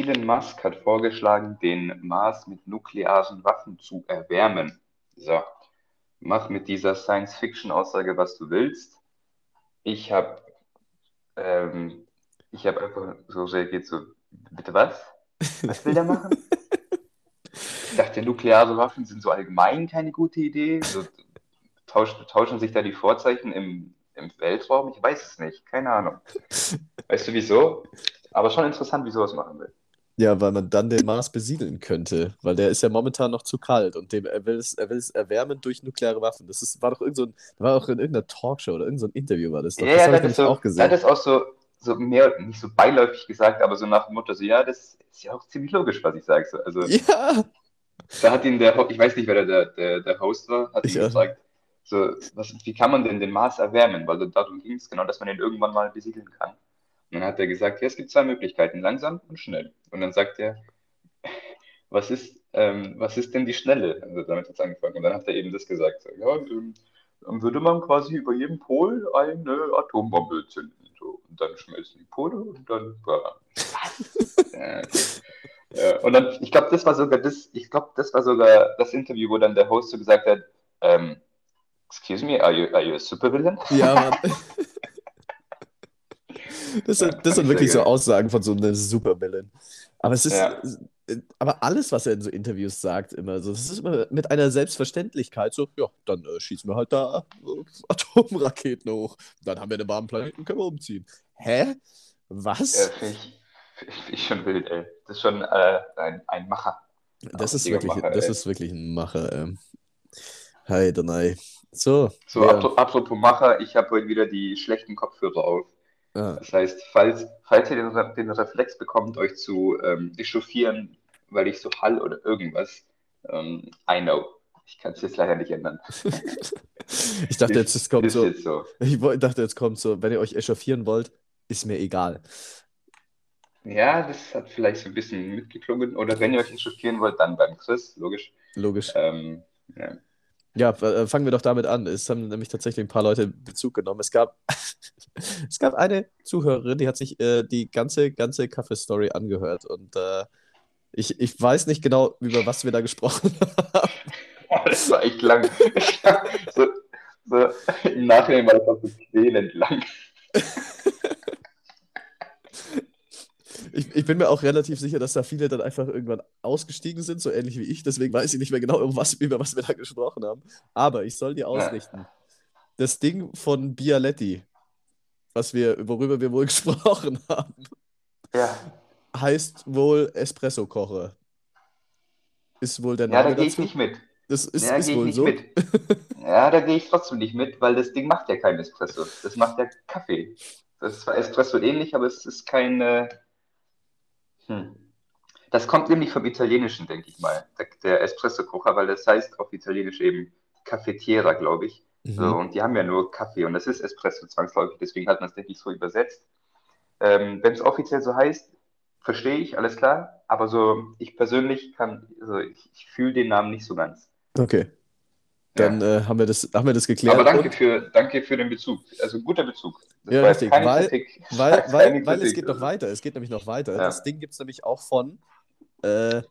Elon Musk hat vorgeschlagen, den Mars mit nuklearen Waffen zu erwärmen. So, mach mit dieser Science-Fiction-Aussage, was du willst. Ich habe ähm, ich habe einfach so reagiert, so, bitte was? Was will der machen? ich dachte, nukleare Waffen sind so allgemein keine gute Idee. So, tauschen, tauschen sich da die Vorzeichen im, im Weltraum? Ich weiß es nicht, keine Ahnung. Weißt du wieso? Aber schon interessant, wieso er es machen will. Ja, weil man dann den Mars besiedeln könnte, weil der ist ja momentan noch zu kalt und dem, er, will es, er will es erwärmen durch nukleare Waffen. Das ist, war doch irgend so ein, war auch in irgendeiner Talkshow oder irgendein so Interview war das doch. Ja, das ja, habe ich so, auch gesehen. das ist auch so, so mehr, nicht so beiläufig gesagt, aber so nach dem Motto, so, ja, das ist ja auch ziemlich logisch, was ich sage. So, also, Ja, da hat ihn der, ich weiß nicht, wer der, der, der Host war, hat ihn auch gefragt, so, was, wie kann man denn den Mars erwärmen? Weil darum ging es genau, dass man ihn irgendwann mal besiedeln kann. Und dann hat er gesagt, ja, es gibt zwei Möglichkeiten, langsam und schnell. Und dann sagt er, was ist, ähm, was ist denn die schnelle? Also damit hat es angefangen. Und dann hat er eben das gesagt, so, ja, ähm, dann würde man quasi über jedem Pol eine Atombombe zünden. So. Und dann schmelzen die Pole und dann. Was? äh, ja, und dann, ich glaube, das war sogar das, ich glaube, das war sogar das Interview, wo dann der Host so gesagt hat, ähm, excuse me, are you, are you a supervillain? ja, Mann. Das sind, Ja, das sind wirklich so. Aussagen von so einem Supervillain. Aber es ist, Ja. aber alles, was er in so Interviews sagt, immer so, das ist immer mit einer Selbstverständlichkeit so, ja, dann äh, schießen wir halt da äh, Atomraketen hoch. Dann haben wir einen warmen Planeten, können wir umziehen. Hä? Was? Ja, ich, ich schon wild, ey. Das ist schon äh, ein, ein Macher. Das ist wirklich, Macher, das ey. ist wirklich ein Macher. Ähm. Hey, Danai. So, So, apro- apropos Macher, ich habe heute wieder die schlechten Kopfhörer auf. Das heißt, falls, falls ihr den, den Reflex bekommt, euch zu ähm, echauffieren, weil ich so hall oder irgendwas, ähm, I know. Ich kann es jetzt leider nicht ändern. ich dachte jetzt, es kommt so, jetzt so. ich dachte jetzt kommt so, wenn ihr euch echauffieren wollt, ist mir egal. Ja, das hat vielleicht so ein bisschen mitgeklungen. Oder wenn ihr euch echauffieren wollt, dann beim Chris, logisch. Logisch. Ähm, ja. Ja, äh, fangen wir doch damit an. Es haben nämlich tatsächlich ein paar Leute Bezug genommen. Es gab, es gab eine Zuhörerin, die hat sich äh, die ganze, ganze Kaffee-Story angehört. Und äh, ich, ich weiß nicht genau, über was wir da gesprochen haben. Das war echt lang. so, so, Im Nachhinein war das so quälend lang. Ich, ich bin mir auch relativ sicher, dass da viele dann einfach irgendwann ausgestiegen sind, so ähnlich wie ich. Deswegen weiß ich nicht mehr genau, über was, über was wir da gesprochen haben. Aber ich soll dir ausrichten. Das Ding von Bialetti, was wir, worüber wir wohl gesprochen haben, Ja, heißt wohl Espresso-Kocher. Ist wohl der ja da Name gehe ich nicht mit. Das ist, Ja, ist gehe ich wohl nicht so. mit. Ja, da gehe ich trotzdem nicht mit, weil das Ding macht ja kein Espresso. Das macht ja Kaffee. Das ist zwar Espresso ähnlich, aber es ist kein. Äh... Hm. Das kommt nämlich vom Italienischen, denke ich mal. Der, der Espresso-Kocher, weil das heißt auf Italienisch eben Cafetiera, glaube ich. So, Mhm. und die haben ja nur Kaffee und das ist Espresso zwangsläufig, deswegen hat man es, denke ich, so übersetzt. Ähm, Wenn es offiziell so heißt, verstehe ich, alles klar, aber so, ich persönlich kann, also ich, ich fühle den Namen nicht so ganz. Okay, Ja. dann äh, haben wir das, haben wir das geklärt. Aber danke für, danke für den Bezug. Also guter Bezug. Das Ja, richtig, keine weil- Kritik. Weil, weil, weil es geht noch weiter. Es geht nämlich noch weiter. Ja. Das Ding gibt es nämlich auch von äh,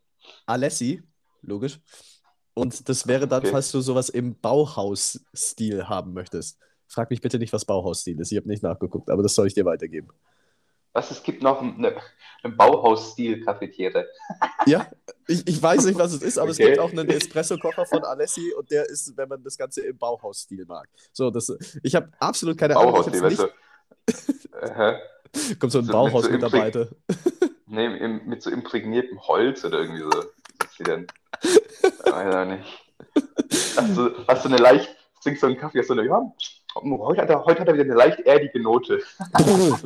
Alessi, logisch. Und das wäre dann, Okay. falls du sowas im Bauhaus-Stil haben möchtest. Frag mich bitte nicht, was Bauhaus-Stil ist. Ich habe nicht nachgeguckt, aber das soll ich dir weitergeben. Was, es gibt noch eine, eine Bauhaus-Stil-Cafetiere. Ja, ich, ich weiß nicht, was es ist, aber es Okay. gibt auch einen Espresso-Kocher von Alessi und der ist, wenn man das Ganze im Bauhaus-Stil mag. So, das, ich habe absolut keine Ahnung. Ich Bauhaus-Stil, weißt du. Aha. kommt so ein so mit so Bauhaus-Mitarbeiter. Nee, im, mit so imprägniertem Holz oder irgendwie so. Was ist die denn? Weiß auch nicht. Hast du, hast du eine leicht, trinkst du einen Kaffee, hast du eine, ja, heute hat, er, heute hat er wieder eine leicht erdige Note.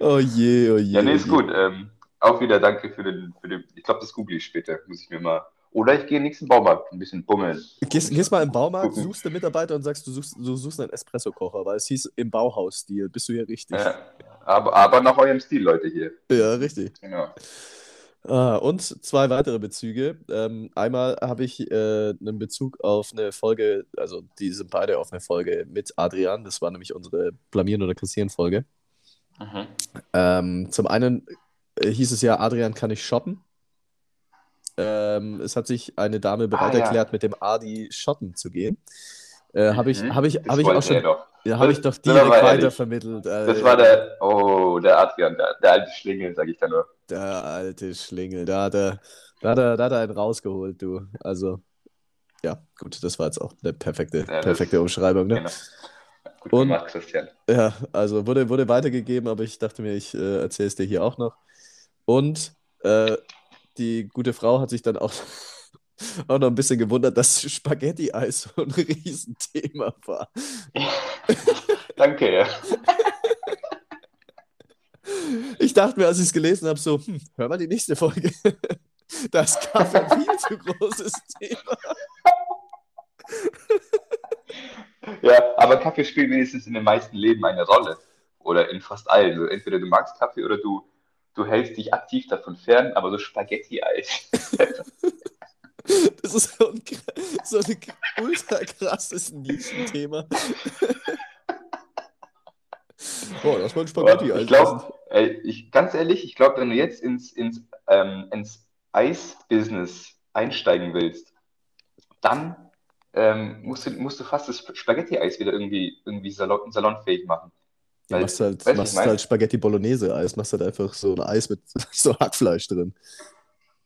oh je, oh je. Ja, nee, oh ist je. gut. Ähm, auch wieder danke für den, für den ich glaube, das google ich später, muss ich mir mal. Oder ich gehe nächsten Baumarkt, ein bisschen bummeln. Gehst, gehst mal im Baumarkt, suchst einen Mitarbeiter und sagst, du suchst, du suchst einen Espresso-Kocher, weil es hieß im Bauhaus-Stil. Bist du ja richtig. Ja, aber, aber nach eurem Stil, Leute hier. Ja, richtig. Genau. Ah, und zwei weitere Bezüge. Ähm, einmal habe ich äh, einen Bezug auf eine Folge, also die sind beide auf eine Folge mit Adrian. Das war nämlich unsere Blamieren oder Kassieren-Folge. Mhm. Ähm, zum einen äh, hieß es ja, Adrian kann nicht shoppen. Ähm, es hat sich eine Dame bereit Ah, ja. erklärt, mit dem Adi shoppen zu gehen. Äh, habe ich, Mhm. hab ich, Das hab ich auch schon, doch. ja, hab ich doch direkt weitervermittelt. Äh, Das war der, oh, der Adrian, der, der alte Schlingel, sag ich da nur. Der alte Schlingel, da hat er, da hat er, da hat er einen rausgeholt, du. Also, ja, gut, das war jetzt auch eine perfekte, perfekte Umschreibung, ne? Genau. Gut Und- gemacht, Christian. Ja, also wurde, wurde weitergegeben, aber ich dachte mir, ich äh, erzähle es dir hier auch noch. Und äh, die gute Frau hat sich dann auch, auch noch ein bisschen gewundert, dass Spaghetti-Eis so ein Riesenthema war. Danke, ja. Ich dachte mir, als ich es gelesen habe, so, hm, hör mal die nächste Folge. Da ist Kaffee ein viel zu großes Thema. Ja, aber Kaffee spielt wenigstens in den meisten Leben eine Rolle. Oder in fast allen. Also entweder du magst Kaffee oder du, du hältst dich aktiv davon fern, aber so Spaghetti-Eis. Das ist so ein, so ein ultra krasses Nischenthema. Boah, das war ein Spaghetti-Eis. ich glaube, ganz ehrlich, ich glaube, wenn du jetzt ins, ins, ähm, ins Eis-Business einsteigen willst, dann ähm, musst, du, musst du fast das Spaghetti-Eis wieder irgendwie, irgendwie salon, salonfähig machen. Ja, Weil- machst halt, weißt du, machst halt Spaghetti Bolognese-Eis, machst halt einfach so ein Eis mit so Hackfleisch drin.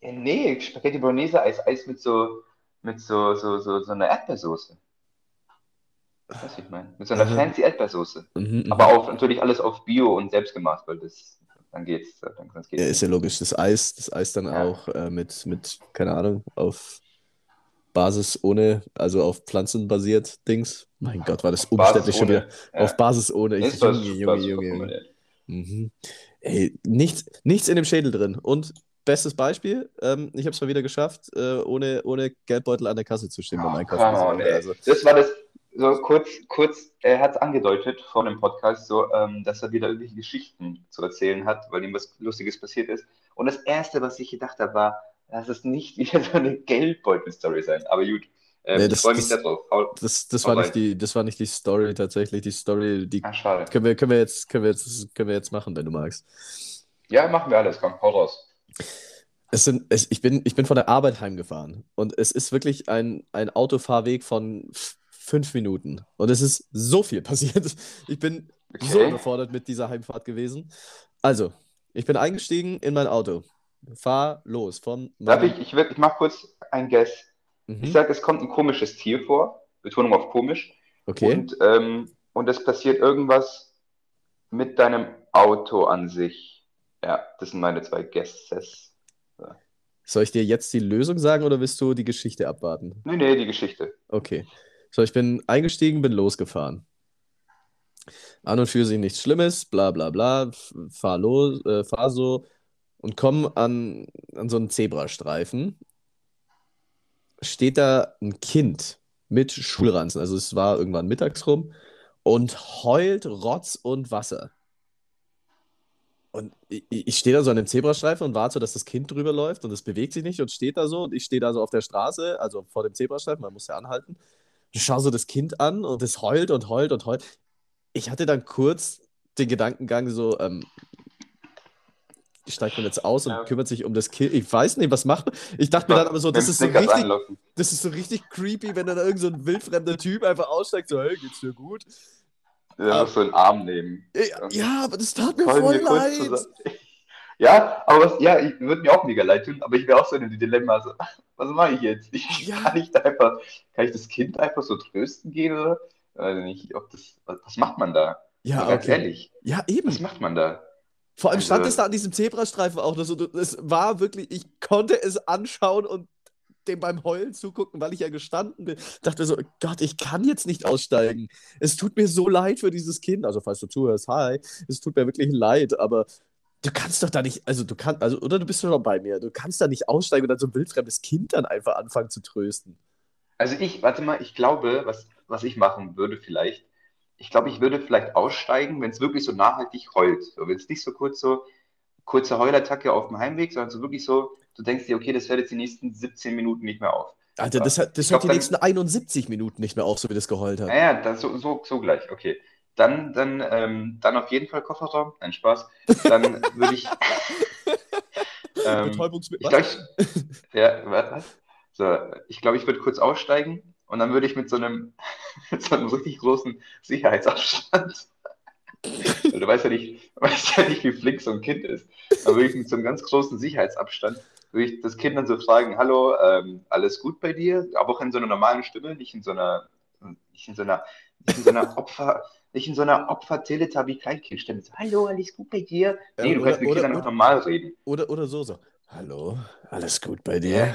Ja, nee, Spaghetti Bolognese Eis, Eis mit so, mit so, so, so, so einer Erdbeersoße. Was ich meine? Mit so einer Aha. fancy Erdbeersoße. Mhm, mhm. Aber auch natürlich alles auf Bio und selbstgemacht, weil das, dann geht's, dann, sonst geht's ja, ist ja logisch. Das Eis, das Eis dann Ja. auch äh, mit, mit, keine Ahnung, auf Basis ohne, also auf Pflanzen basiert Dings. Mein Gott, war das Auf umständlich schon wieder. Ja. Auf Basis ohne. Ich, Junge, Junge, Junge, Junge. Mhm. Ey, nichts, nichts in dem Schädel drin. Und bestes Beispiel, ähm, ich habe es mal wieder geschafft, äh, ohne, ohne Geldbeutel an der Kasse zu stehen beim Oh, Einkaufen. on, ey. Also, Das war das, so kurz, kurz, er hat es angedeutet vor dem Podcast, so, ähm, dass er wieder irgendwelche Geschichten zu erzählen hat, weil ihm was Lustiges passiert ist. Und das Erste, was ich gedacht habe, war, lass es nicht wieder so eine Geldbeutel-Story sein. Aber gut, ähm, Nee, ich das- freue mich das- sehr drauf. Hau- das, das, war rein. nicht die, das war nicht die Story tatsächlich. Die Story, die schade. können wir, können wir, jetzt, können wir, jetzt, können wir jetzt machen, wenn du magst. Ja, machen wir alles, komm, hau raus. Es sind, es, ich, bin, ich bin von der Arbeit heimgefahren und es ist wirklich ein, ein Autofahrweg von fünf Minuten. Und es ist so viel passiert. Ich bin so Okay. überfordert mit dieser Heimfahrt gewesen. Also, ich bin eingestiegen in mein Auto. Fahr los von Darf ich, ich, ich mache kurz ein Guess. Ich Mhm. sage, es kommt ein komisches Tier vor, Betonung auf komisch, Okay. und, ähm, und es passiert irgendwas mit deinem Auto an sich. Ja, das sind meine zwei Guesses. Soll ich dir jetzt die Lösung sagen oder willst du die Geschichte abwarten? Nee, nee, die Geschichte. Okay. So, ich bin eingestiegen, bin losgefahren. An und für sich nichts Schlimmes, bla bla bla, fahr los, äh, fahr so und komm an, an so einen Zebrastreifen. Steht da ein Kind mit Schulranzen, also es war irgendwann mittags rum und heult Rotz und Wasser. Und ich, ich stehe da so an dem Zebrastreifen und warte, dass das Kind drüber läuft und es bewegt sich nicht und steht da so und ich stehe da so auf der Straße, also vor dem Zebrastreifen, man muss ja anhalten. Ich schaue so das Kind an und es heult und heult und heult. Ich hatte dann kurz den Gedankengang so, ähm, steigt man jetzt aus und Ja. kümmert sich um das Kind. Ich weiß nicht, was macht man. Ich dachte mir dann aber so, das ist so richtig, das ist so richtig creepy, wenn dann irgend so ein wildfremder Typ einfach aussteigt, so, hey, geht's dir gut? Ja, Ah. noch so einen Arm nehmen. Ja, ja, aber das tat mir voll wir kurz leid. Ja, aber was, ja, ich würde mir auch mega leid tun, aber ich wäre auch so in dem Dilemma, so, was mache ich jetzt? Ich, Ja. Kann ich da einfach, kann ich das Kind einfach so trösten gehen oder? Also nicht, ob das, was, macht man da? Ja, Also ganz okay. ehrlich, Ja, eben. was macht man da? Vor allem stand Also- es da an diesem Zebrastreifen auch. Das, das war wirklich, ich konnte es anschauen und dem beim Heulen zugucken, weil ich ja gestanden bin. Dachte so, Gott, ich kann jetzt nicht aussteigen. Es tut mir so leid für dieses Kind. Also, falls du zuhörst, hi, es tut mir wirklich leid, aber du kannst doch da nicht, also du kannst, also, oder du bist schon bei mir, du kannst da nicht aussteigen und dann so ein wildfremdes Kind dann einfach anfangen zu trösten. Also ich, warte mal, ich glaube, was, was ich machen würde vielleicht, ich glaube, ich würde vielleicht aussteigen, wenn es wirklich so nachhaltig heult. So, wenn es nicht so kurz so, kurze Heulattacke auf dem Heimweg, sondern so wirklich so, du denkst dir, okay, das hört jetzt die nächsten 17 Minuten nicht mehr auf. Alter, das, hat- das Ich glaub, hört die dann- nächsten 71 Minuten nicht mehr auf, so wie das geheult hat. Naja, das, so, so, so gleich, okay. Dann, dann, ähm, dann auf jeden Fall Kofferraum. Nein, Spaß. Dann würde ich. ähm, Betäubungsmittel. ich glaube, ich, ja, was? So, ich glaube, ich würde kurz aussteigen und dann würde ich mit so einem, mit so einem richtig großen Sicherheitsabstand, du weißt ja nicht, weißt ja nicht, wie flink so ein Kind ist, dann würde ich mit so einem ganz großen Sicherheitsabstand, würde ich das Kind dann so fragen, hallo, ähm, alles gut bei dir? Aber auch in so einer normalen Stimme, nicht in so einer, nicht in so einer, nicht in so einer Opfer, nicht in so einer Opfer-Teletubby-Kleinkindstimme. Hallo, alles gut bei dir? Nee, Ja, du oder- kannst mit oder- Kindern auch oder- normal reden. Oder, oder so, so. Hallo, alles gut bei dir?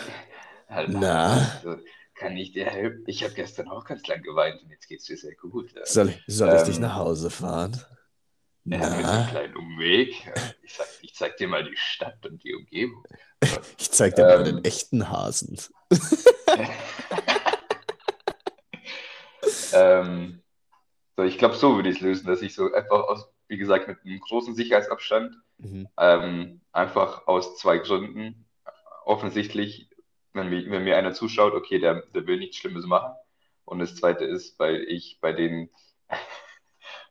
Halt, Na? so, kann ich dir helfen? Ich habe gestern auch ganz lang geweint und jetzt geht's dir sehr gut. Soll, ich- soll ich dich Ähm, nach Hause fahren? Ja, mit einem Na? kleinen Umweg. Ich, sag, ich zeig dir mal die Stadt und die Umgebung. Ich zeig dir mal Ähm. den echten Hasen. ähm, so, ich glaube, so würde ich es lösen, dass ich so einfach aus, wie gesagt, mit einem großen Sicherheitsabstand, Mhm. ähm, einfach aus zwei Gründen. Offensichtlich, wenn mir, wenn mir einer zuschaut, okay, der, der will nichts Schlimmes machen. Und das zweite ist, weil ich bei den,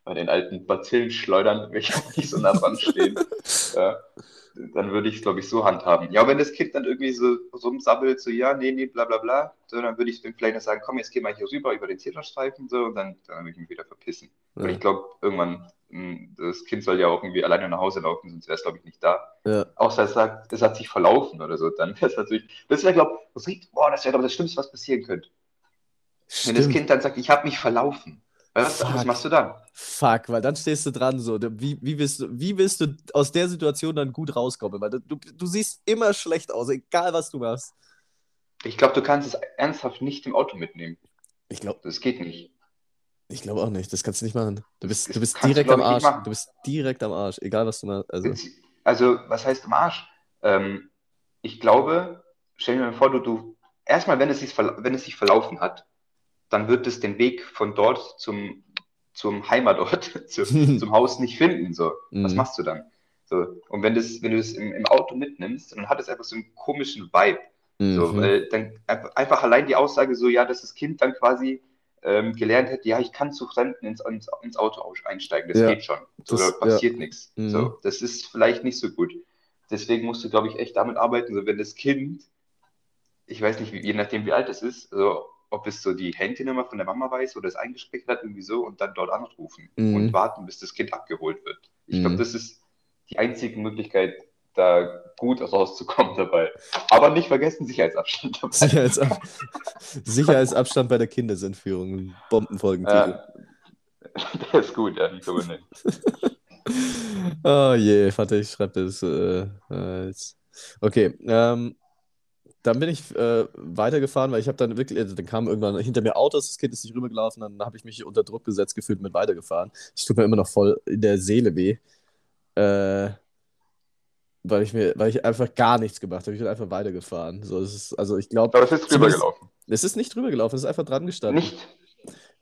bei den alten Bazillenschleudern, welche nicht so nah dran stehen, ja, dann würde ich es, glaube ich, so handhaben. Ja, wenn das Kind dann irgendwie so rumsabbelt, so, ja, nee, nee, bla, bla, bla, so, dann würde ich dem vielleicht noch sagen, komm, jetzt geh mal hier rüber über den Zebrastreifen, so, und dann, dann würde ich mich wieder verpissen. Weil Ja. ich glaube, irgendwann, mh, das Kind soll ja auch irgendwie alleine nach Hause laufen, sonst wäre es, glaube ich, nicht da. Ja. Außer es sagt, es hat sich verlaufen oder so, dann wäre es natürlich, das wäre, glaube ich, boah, das wäre, glaube ich, das Schlimmste, was passieren könnte. Wenn das Stimmt. Kind dann sagt, ich habe mich verlaufen. Was, was machst du dann? Fuck, weil dann stehst du dran so. Wie, wie, willst du, wie willst du aus der Situation dann gut rauskommen? Weil du, du, siehst immer schlecht aus, egal was du machst. Ich glaube, du kannst es ernsthaft nicht im Auto mitnehmen. Ich glaube Das geht nicht. ich glaub auch nicht. Das kannst du nicht machen. Du bist, du bist kannst du, direkt am Arsch. Du bist direkt am Arsch, egal was du machst. Also, Also, was heißt im Arsch? Ähm, ich glaube, stell dir mal vor, du, du erstmal, wenn es sich, wenn es sich verlaufen hat, dann wird es den Weg von dort zum, zum Heimatort, zu, zum Haus nicht finden. So, was Mhm. machst du dann? So, und wenn, das, wenn du es im, im Auto mitnimmst, dann hat es einfach so einen komischen Vibe. So, mhm. weil dann einfach allein die Aussage so, ja, dass das Kind dann quasi ähm, gelernt hätte, ja, ich kann zu Fremden ins, ins, ins Auto einsteigen, das Ja, geht schon. So, das- da passiert nichts. Mhm. So, das ist vielleicht nicht so gut. Deswegen musst du, glaube ich, echt damit arbeiten, so wenn das Kind, ich weiß nicht, wie, je nachdem wie alt es ist, so, ob es so die Handynummer von der Mama weiß oder es eingespeichert hat, irgendwie so, und dann dort anrufen Mhm. und warten, bis das Kind abgeholt wird. Ich Mhm. glaube, das ist die einzige Möglichkeit, da gut rauszukommen dabei. Aber nicht vergessen, Sicherheitsabstand dabei. Sicherheitsab Sicherheitsabstand bei der Kindesentführung. Bombenfolgentitel. Ja, der ist gut, ja, die können wir nehmen. Oh je, warte, ich schreibe das. Äh, äh, jetzt. Okay, ähm, dann bin ich äh, weitergefahren, weil ich habe dann wirklich, also dann kam irgendwann hinter mir Autos, das Kind ist nicht rübergelaufen, dann habe ich mich unter Druck gesetzt gefühlt und bin weitergefahren. Es tut mir immer noch voll in der Seele weh, äh, weil ich mir, weil ich einfach gar nichts gemacht habe. Ich bin einfach weitergefahren. So, ist, also ich glaube, Aber es ist rübergelaufen. es ist nicht rübergelaufen, es ist einfach dran gestanden. Nicht?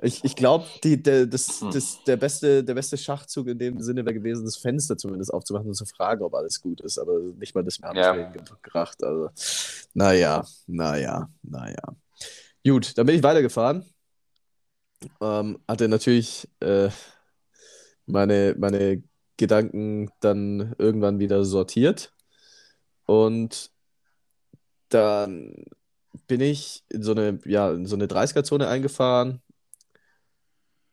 Ich, ich glaube, der, das, Hm. das, der, beste, der beste Schachzug in dem Sinne wäre gewesen, das Fenster zumindest aufzumachen und zu fragen, ob alles gut ist. Aber nicht mal das mehr Ja. gebracht. Also, naja, naja, naja. Gut, dann bin ich weitergefahren. Ähm, hatte natürlich äh, meine, meine Gedanken dann irgendwann wieder sortiert. Und dann bin ich in so eine, ja, in so eine 30er-Zone eingefahren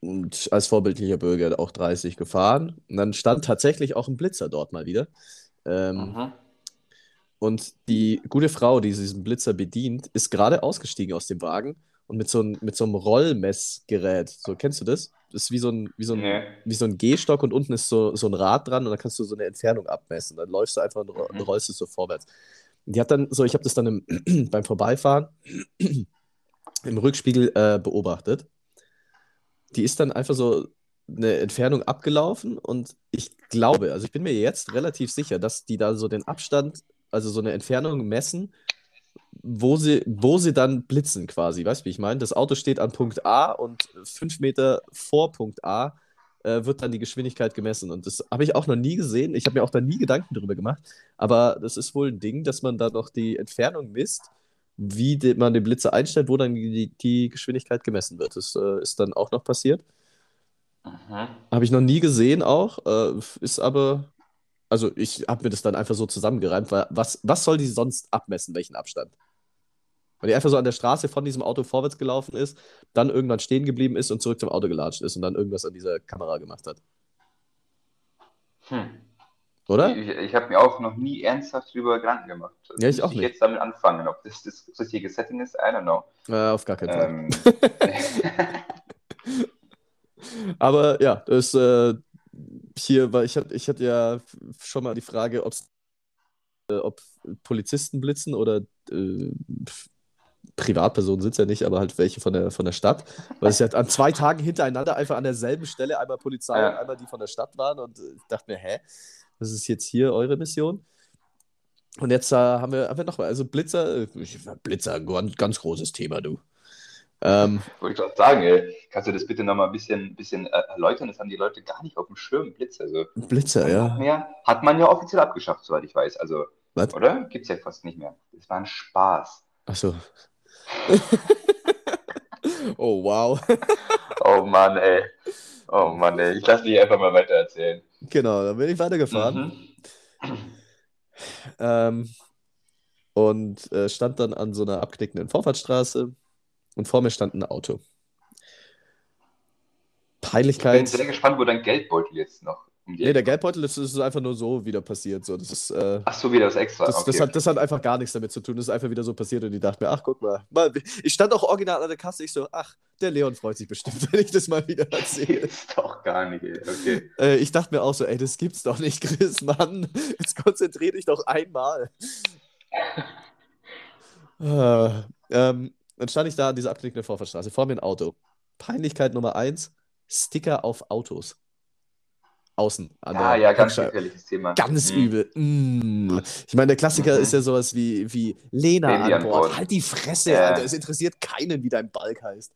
und als vorbildlicher Bürger auch 30 gefahren. Und dann stand tatsächlich auch ein Blitzer dort mal wieder. Ähm, Mhm. Und die gute Frau, die diesen Blitzer bedient, ist gerade ausgestiegen aus dem Wagen und mit so, ein, mit so einem Rollmessgerät, so kennst du das? Das ist wie so ein, wie so ein, Nee. wie so ein Gehstock und unten ist so, so ein Rad dran und dann kannst du so eine Entfernung abmessen. Dann läufst du einfach und Mhm. rollst es so vorwärts. Und die hat dann so, ich habe das dann im, beim Vorbeifahren im Rückspiegel äh, beobachtet. Die ist dann einfach so eine Entfernung abgelaufen und ich glaube, also ich bin mir jetzt relativ sicher, dass die da so den Abstand, also so eine Entfernung messen, wo sie, wo sie dann blitzen quasi. Weißt du, wie ich meine? Das Auto steht an Punkt A und fünf Meter vor Punkt A äh, wird dann die Geschwindigkeit gemessen. Und das habe ich auch noch nie gesehen. Ich habe mir auch da nie Gedanken darüber gemacht. Aber das ist wohl ein Ding, dass man da noch die Entfernung misst, wie die, man den Blitzer einstellt, wo dann die, die Geschwindigkeit gemessen wird. Das äh, ist dann auch noch passiert. Habe ich noch nie gesehen auch. Äh, ist aber, also ich habe mir das dann einfach so zusammengereimt, weil was, was soll die sonst abmessen, welchen Abstand? Weil die einfach so an der Straße von diesem Auto vorwärts gelaufen ist, dann irgendwann stehen geblieben ist und zurück zum Auto gelatscht ist und dann irgendwas an dieser Kamera gemacht hat. Hm. Oder? Ich, ich habe mir auch noch nie ernsthaft darüber Gedanken gemacht. Also Ja, ich auch nicht. jetzt damit anfangen, ob das das richtige Setting ist, I don't know. Äh, auf gar keinen Fall. Ähm, Aber ja, das äh, hier, weil ich hatte, ich hatte ja schon mal die Frage, ob's, äh, ob Polizisten blitzen oder äh, Privatpersonen sind es ja nicht, aber halt welche von der, von der Stadt. Weil es ja an zwei Tagen hintereinander einfach an derselben Stelle einmal Polizei Ja. und einmal die von der Stadt waren und äh, ich dachte mir, hä, was ist jetzt hier eure Mission? Und jetzt äh, haben wir, haben wir nochmal, also Blitzer, äh, Blitzer, ganz, ganz großes Thema, du. Ähm, wollte ich gerade sagen, ey, kannst du das bitte nochmal ein bisschen, bisschen äh, erläutern? Das haben die Leute gar nicht auf dem Schirm, Blitz. Also, Blitzer, hat, ja. man ja, hat man ja offiziell abgeschafft, soweit ich weiß. Also, Was? oder? Gibt's ja fast nicht mehr. Das war ein Spaß. Ach so. oh, wow. Oh Mann, ey. Oh Mann, ey. Ich lasse dich einfach mal weiter erzählen. Genau, dann bin ich weitergefahren. Mhm. Ähm, und äh, stand dann an so einer abknickenden Vorfahrtsstraße und vor mir stand ein Auto. Ich bin Peinlichkeit. sehr gespannt, wo dein Geldbeutel jetzt noch um Nee, der Geldbeutel ist, ist einfach nur so wieder passiert. So. Das ist, äh, Ach so, wieder das extra. das, das, okay. hat, das hat einfach gar nichts damit zu tun. Das ist einfach wieder so passiert und ich dachte mir, ach, guck mal. mal. Ich stand auch original an der Kasse. Ich so, ach, der Leon freut sich bestimmt, wenn ich das mal wieder erzähle. Ist doch gar nicht, ey. Okay. Äh, ich dachte mir auch so, ey, das gibt's doch nicht, Chris, Mann. Jetzt konzentrier dich doch einmal. äh, ähm, dann stand ich da an dieser abknickenden Vorfahrtsstraße, vor mir ein Auto. Peinlichkeit Nummer eins, Sticker auf Autos. Außen, an Ah, der ja, ganz gefährliches Thema. Ganz Mhm. übel. Mm. Ich meine, der Klassiker Mhm. ist ja sowas wie, wie Lena Baby an Bord. Bord. Halt die Fresse, Ja. Alter. Es interessiert keinen, wie dein Balk heißt.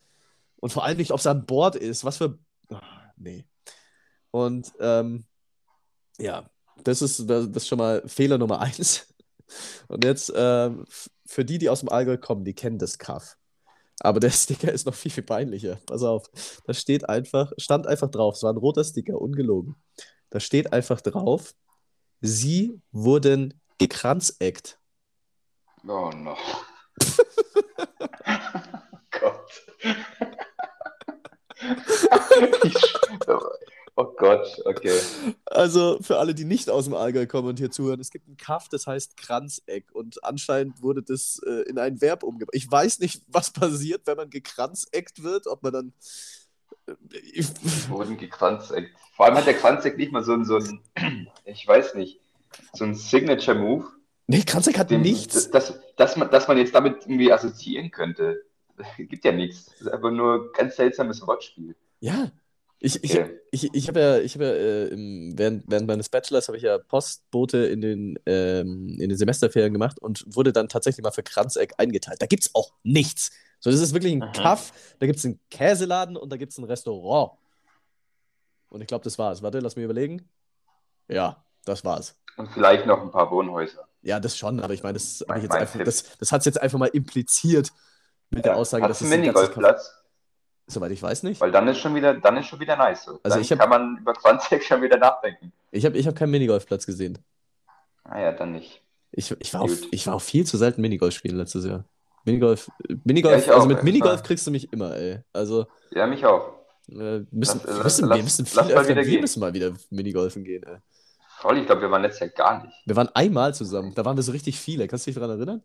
Und vor allem nicht, ob es an Bord ist. Was für. Ah, nee. Und ähm, ja, das ist, das ist schon mal Fehler Nummer eins. Und jetzt ähm, für die, die aus dem Allgäu kommen, die kennen das Kaff. Aber der Sticker ist noch viel, viel peinlicher. Pass auf. Da steht einfach, stand einfach drauf, es war ein roter Sticker, ungelogen. Da steht einfach drauf, sie wurden gekranzeckt. Oh no. Gott. Ich, oh Gott, okay. Also für alle, die nicht aus dem Allgäu kommen und hier zuhören, es gibt ein Kaff, das heißt Kranzeck und anscheinend wurde das äh, in ein Verb umgebracht. Ich weiß nicht, was passiert, wenn man gekranzeckt wird, ob man dann. äh, Wurden gekranzeckt. Vor allem hat der Kranzeck nicht mal so ein, so ein, ich weiß nicht, so ein Signature-Move, nee, Kranzeck hat den- nichts. Dass, dass, man, dass man jetzt damit irgendwie assoziieren könnte. Gibt ja nichts. Das ist einfach nur ein ganz seltsames Wortspiel. Ja. Ich, ich, Okay. ich, ich habe ja, ich hab ja äh, im, während, während meines Bachelors habe ich ja Postbote in den, ähm, in den Semesterferien gemacht und wurde dann tatsächlich mal für Kranzeck eingeteilt. Da gibt es auch nichts. So, das ist wirklich ein Aha. Kaff, da gibt es einen Käseladen und da gibt es ein Restaurant. Und ich glaube, das war's. Warte, lass mich überlegen. Ja, das war's. Und vielleicht noch ein paar Wohnhäuser. Ja, das schon, aber ich meine, das, Mein- einfach, das, das hat es jetzt einfach mal impliziert mit der Aussage, dass es ein Minigolfplatz, Soweit ich weiß nicht. weil dann ist schon wieder, dann ist schon wieder nice. So. Also dann ich hab- kann man über Kranzeck schon wieder nachdenken. Ich habe ich hab keinen Minigolfplatz gesehen. Ah ja, dann nicht. Ich, ich, war auf, ich war auch viel zu selten Minigolf spielen letztes Jahr. Minigolf, Minigolf, Ja, ich auch, also mit. Minigolf kriegst du mich immer, ey. Also, Ja, mich auch. äh, müssen, Lass- wir lass- müssen, wir lass- müssen lass viel öfter, wieder wir müssen mal wieder Minigolfen gehen, ey. Voll, ich glaube, wir waren letztes Jahr gar nicht. Wir waren einmal zusammen, da waren wir so richtig viele. Kannst du dich daran erinnern?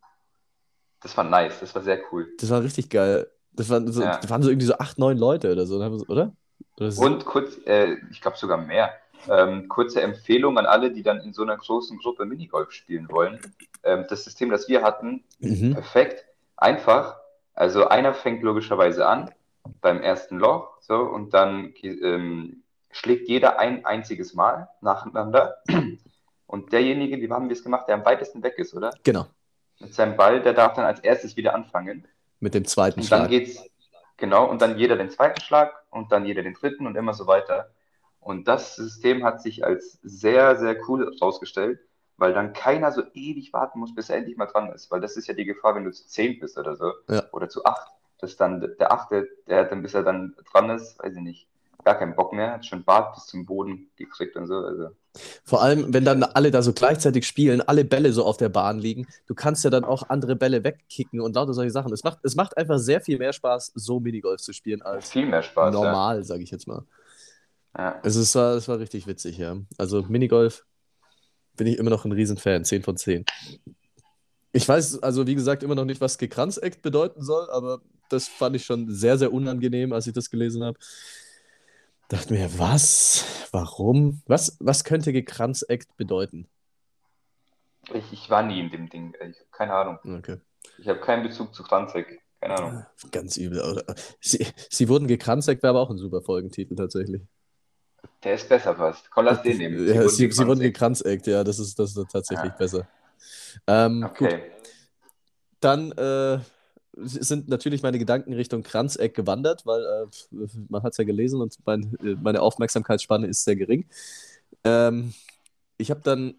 Das war nice, das war sehr cool. Das war richtig geil. Das waren so, Ja. das waren so irgendwie so acht, neun Leute oder so, oder? oder so- Und kurz, äh, ich glaube sogar mehr. Ähm, kurze Empfehlung an alle, die dann in so einer großen Gruppe Minigolf spielen wollen. Ähm, das System, das wir hatten, Mhm. perfekt, einfach. Also einer fängt logischerweise an beim ersten Loch, so und dann ähm, schlägt jeder ein einziges Mal nacheinander. Und derjenige, wie haben wir es gemacht, der am weitesten weg ist, oder? Genau, Mit seinem Ball, der darf dann als erstes wieder anfangen. Mit dem zweiten Und dann Schlag. geht's, genau, und dann jeder den zweiten Schlag und dann jeder den dritten und immer so weiter. Und das System hat sich als sehr, sehr cool herausgestellt, weil dann keiner so ewig warten muss, bis er endlich mal dran ist. Weil das ist ja die Gefahr, wenn du zu zehn bist oder so, Ja. oder zu acht, dass dann der Achte, der dann, bis er dann dran ist, weiß ich nicht, gar keinen Bock mehr, hat schon Bart bis zum Boden gekriegt und so. Also. Vor allem, wenn dann alle da so gleichzeitig spielen, alle Bälle so auf der Bahn liegen, du kannst ja dann auch andere Bälle wegkicken und lauter solche Sachen. Es macht, es macht einfach sehr viel mehr Spaß, so Minigolf zu spielen, als Viel mehr Spaß. normal, sage ich jetzt mal. Ja. Es war, es war richtig witzig, ja. Also Minigolf bin ich immer noch ein Riesenfan, 10 von 10. Ich weiß also, wie gesagt, immer noch nicht, was Gekranzeckt bedeuten soll, aber das fand ich schon sehr, sehr unangenehm, als ich das gelesen habe. Dachte mir, was? Warum? Was, was könnte Gekranzeckt bedeuten? Ich, ich war nie in dem Ding. Ich habe keine Ahnung. Okay. Ich habe keinen Bezug zu Kranzek. Keine Ahnung. Ganz übel. Sie, sie wurden gekranzeckt, wäre aber auch ein super Folgentitel tatsächlich. Der ist besser fast. Komm, lass den nehmen. Ja, sie, sie wurden gekranzeckt, ja, das ist, das ist tatsächlich besser. Ähm, Gut, Okay. dann äh, sind natürlich meine Gedanken Richtung Kranzeck gewandert, weil äh, man hat es ja gelesen und mein, meine Aufmerksamkeitsspanne ist sehr gering. Ähm, ich habe dann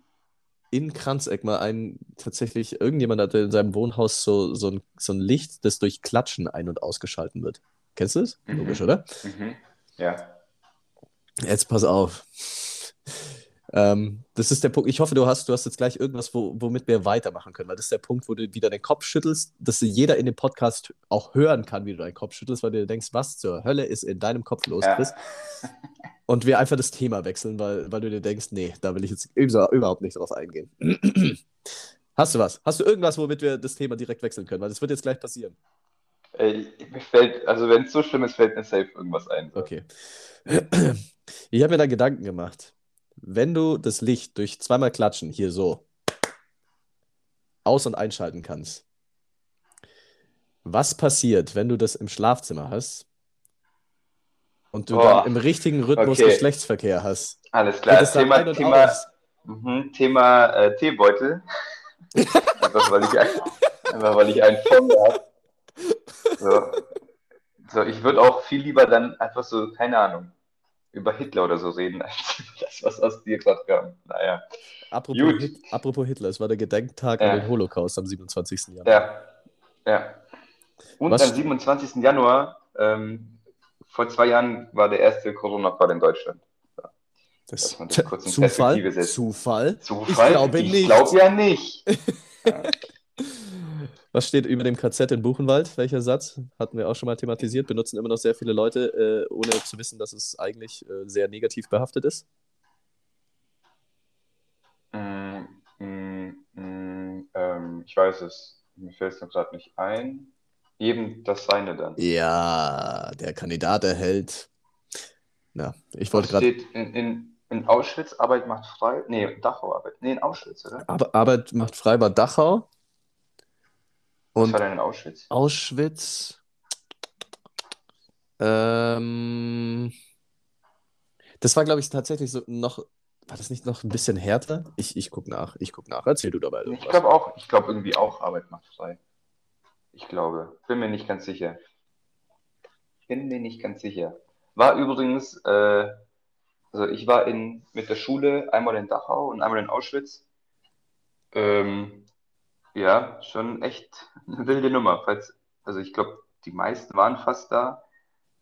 in Kranzeck mal einen, tatsächlich, irgendjemand hatte in seinem Wohnhaus so, so, ein, so ein Licht, das durch Klatschen ein- und ausgeschalten wird. Kennst du das? Mhm. Logisch, oder? Mhm. Ja. Jetzt pass auf. Ähm, das ist der Punkt. Ich hoffe, du hast, du hast jetzt gleich irgendwas, wo, womit wir weitermachen können, weil das ist der Punkt, wo du wieder den Kopf schüttelst, dass jeder in dem Podcast auch hören kann, wie du deinen Kopf schüttelst, weil du dir denkst, was zur Hölle ist in deinem Kopf los, Ja. Chris? Und wir einfach das Thema wechseln, weil, weil du dir denkst, nee, da will ich jetzt über- überhaupt nicht drauf eingehen. Hast du was? Hast du irgendwas, womit wir das Thema direkt wechseln können? Weil das wird jetzt gleich passieren. Ey, mir fällt, also wenn es so schlimm ist, fällt mir safe irgendwas ein. So. Okay. Ich habe mir da Gedanken gemacht. Wenn du das Licht durch zweimal Klatschen hier so aus- und einschalten kannst, was passiert, wenn du das im Schlafzimmer hast und du Boah. dann im richtigen Rhythmus Okay. Geschlechtsverkehr hast? Alles klar. Thema, Thema, mhm, Thema äh, Teebeutel. einfach, weil ich ein, einfach weil ich einen Fond habe. So. so, ich würde auch viel lieber dann einfach so, keine Ahnung, über Hitler oder so reden, als über das, was aus dir gerade kam. Naja. Apropos. Hit apropos Hitler, es war der Gedenktag Ja. an den Holocaust am 27. Januar. Ja. Ja. Und Was- am 27. Januar, ähm, vor zwei Jahren, war der erste Corona-Fall in Deutschland. Das, dass man das kurz in Zufall? Zufall? Zufall? Ich glaube ich nicht. glaube ja nicht. Was steht über dem KZ in Buchenwald? Welcher Satz? Hatten wir auch schon mal thematisiert. Benutzen immer noch sehr viele Leute, äh, ohne zu wissen, dass es eigentlich äh, sehr negativ behaftet ist. Mm, mm, mm, ähm, ich weiß es. Mir fällt es noch gerade nicht ein. Jedem das seine dann. Ja, der Kandidat erhält. Na, ich wollte gerade. steht in, in, in Auschwitz, Arbeit macht frei. Nee, Dachau Arbeit. Nee, in Auschwitz, oder? Ar Arbeit macht frei war Dachau. Was Und war denn in Auschwitz? Auschwitz. Ähm, das war, glaube ich, tatsächlich so noch. War das nicht noch ein bisschen härter? Ich, ich guck nach. Ich guck nach. Erzähl du dabei Ich irgendwas. glaube auch, ich glaube irgendwie auch Arbeit macht frei. Ich glaube. Bin mir nicht ganz sicher. Bin mir nicht ganz sicher. War übrigens, äh, also ich war in, mit der Schule einmal in Dachau und einmal in Auschwitz. Ähm, ja, schon echt eine wilde Nummer. Falls, also ich glaube, die meisten waren fast da.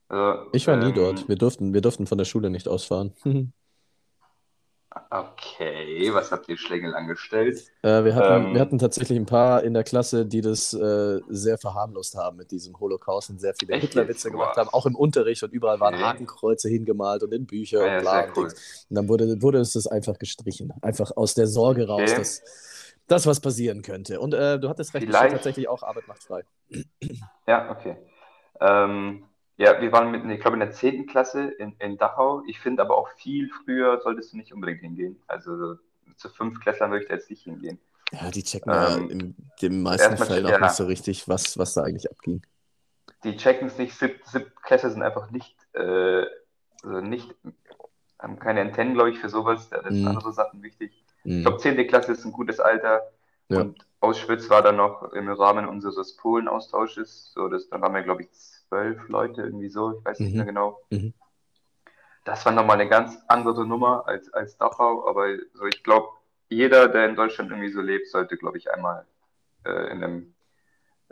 Also, Ich war nie ähm, dort. Wir durften, wir durften von der Schule nicht ausfahren. Okay, was habt ihr Schlängel angestellt? Äh, wir hatten, Ähm. wir hatten tatsächlich ein paar in der Klasse, die das äh, sehr verharmlost haben mit diesem Holocaust und sehr viele Hitlerwitze gemacht haben, auch im Unterricht und überall waren Okay. Hakenkreuze hingemalt und in Bücher Ja, und bla und cool. Und dann wurde, wurde es das einfach gestrichen. Einfach aus der Sorge raus, Okay. dass das was passieren könnte. Und äh, du hattest recht, Vielleicht- tatsächlich auch Arbeit macht frei. Ja, okay. Ähm, ja, wir waren mit, ich glaube, in der 10. Klasse in, in Dachau. Ich finde aber auch viel früher solltest du nicht unbedingt hingehen. Also zu fünf Klässlern würde ich da jetzt nicht hingehen. Ja, die checken Ähm, in den meisten Fällen auch nicht so richtig, was, was da eigentlich abging. Die checken es nicht, sieb, sieb Klässler sind einfach nicht, äh, also nicht, haben keine Antennen, glaube ich, für sowas. Da sind Mhm. andere Sachen wichtig. Ich Mhm. glaube, 10. Klasse ist ein gutes Alter. Ja. Und Auschwitz war dann noch im Rahmen unseres Polen-Austausches. So, das, dann waren wir, glaube ich, zwölf Leute irgendwie so. Ich weiß nicht Mhm. mehr genau. Mhm. Das war nochmal eine ganz andere Nummer als, als Dachau. Aber so, ich glaube, jeder, der in Deutschland irgendwie so lebt, sollte, glaube ich, einmal äh, in einem,